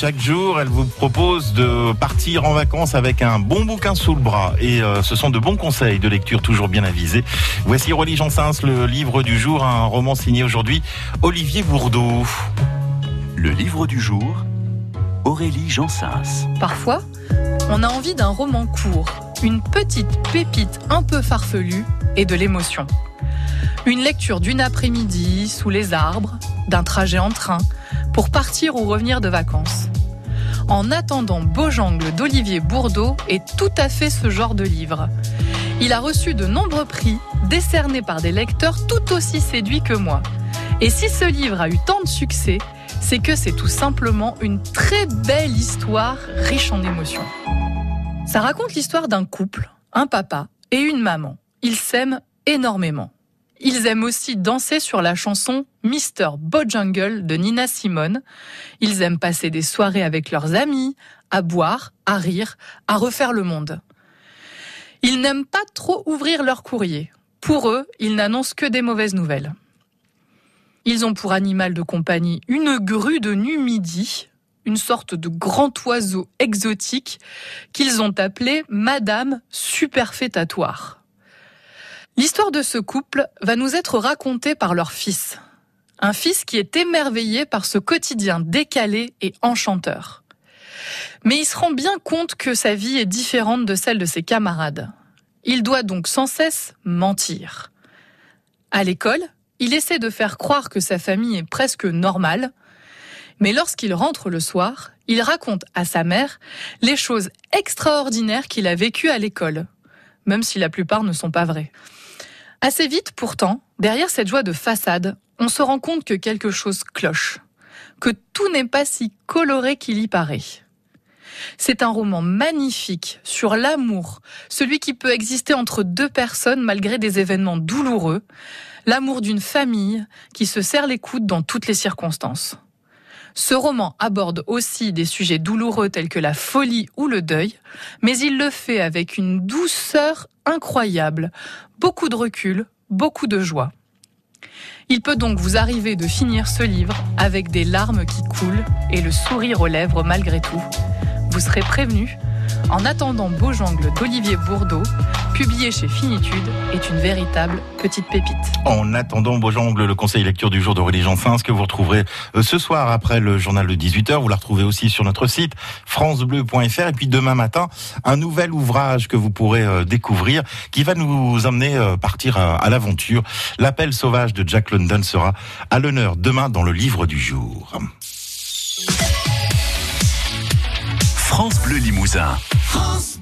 chaque jour, elle vous propose de partir en vacances avec un bon bouquin sous le bras. Et euh, ce sont de bons conseils de lecture toujours bien avisés. Voici Aurélie Jansens, le livre du jour, un roman signé aujourd'hui Olivier Bourdeau. Le livre du jour, Aurélie Jansens. Parfois, on a envie d'un roman court, une petite pépite un peu farfelue et de l'émotion. Une lecture d'une après-midi sous les arbres, d'un trajet en train, pour partir ou revenir de vacances. En attendant, Beaujangle d'Olivier Bourdeau est tout à fait ce genre de livre. Il a reçu de nombreux prix, décernés par des lecteurs tout aussi séduits que moi. Et si ce livre a eu tant de succès, c'est que c'est tout simplement une très belle histoire riche en émotions. Ça raconte l'histoire d'un couple, un papa et une maman. Ils s'aiment énormément. Ils aiment aussi danser sur la chanson Mr. Bojungle de Nina Simone. Ils aiment passer des soirées avec leurs amis, à boire, à rire, à refaire le monde. Ils n'aiment pas trop ouvrir leur courrier. Pour eux, ils n'annoncent que des mauvaises nouvelles. Ils ont pour animal de compagnie une grue de Numidie, une sorte de grand oiseau exotique qu'ils ont appelé Madame Superfétatoire. L'histoire de ce couple va nous être racontée par leur fils. Un fils qui est émerveillé par ce quotidien décalé et enchanteur. Mais il se rend bien compte que sa vie est différente de celle de ses camarades. Il doit donc sans cesse mentir. À l'école, il essaie de faire croire que sa famille est presque normale, mais lorsqu'il rentre le soir, il raconte à sa mère les choses extraordinaires qu'il a vécues à l'école, même si la plupart ne sont pas vraies. Assez vite, pourtant, derrière cette joie de façade, on se rend compte que quelque chose cloche, que tout n'est pas si coloré qu'il y paraît. C'est un roman magnifique sur l'amour, celui qui peut exister entre deux personnes malgré des événements douloureux, l'amour d'une famille qui se serre les coudes dans toutes les circonstances. Ce roman aborde aussi des sujets douloureux tels que la folie ou le deuil, mais il le fait avec une douceur incroyable, beaucoup de recul, beaucoup de joie. Il peut donc vous arriver de finir ce livre avec des larmes qui coulent et le sourire aux lèvres malgré tout. Vous serez prévenu, en attendant Beaujangle d'Olivier Bourdeau, publié chez Finitude, est une véritable petite pépite. En attendant Beaujangle, le conseil lecture du jour d'Aurélie Jansens que vous retrouverez euh, ce soir après le journal de 18h. Vous la retrouvez aussi sur notre site francebleu.fr et puis demain matin, un nouvel ouvrage que vous pourrez euh, découvrir qui va nous emmener euh, partir à l'aventure. L'appel sauvage de Jack London sera à l'honneur demain dans le livre du jour. France Bleu Limousin. France Bleu.